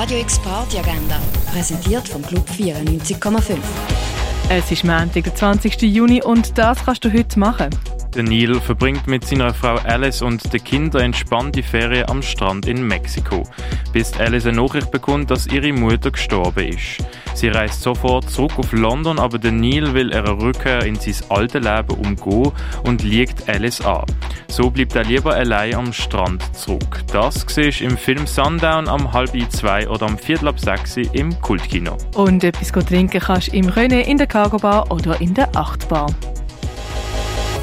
Radio X Party Agenda, präsentiert vom Club 94,5. Es ist Montag, der 20. Juni und das kannst du heute machen. Der Neil verbringt mit seiner Frau Alice und den Kindern entspannte Ferien am Strand in Mexiko, bis Alice eine Nachricht bekommt, dass ihre Mutter gestorben ist. Sie reist sofort zurück auf London, aber der Neil will ihre Rückkehr in sein altes Leben umgehen und liegt Alice an. So bleibt er lieber allein am Strand zurück. Das siehst im Film Sundown am halb zwei oder am viertel ab sechs im Kultkino. Und etwas trinken kannst du im René, in der Cargo Bar oder in der Achtbar.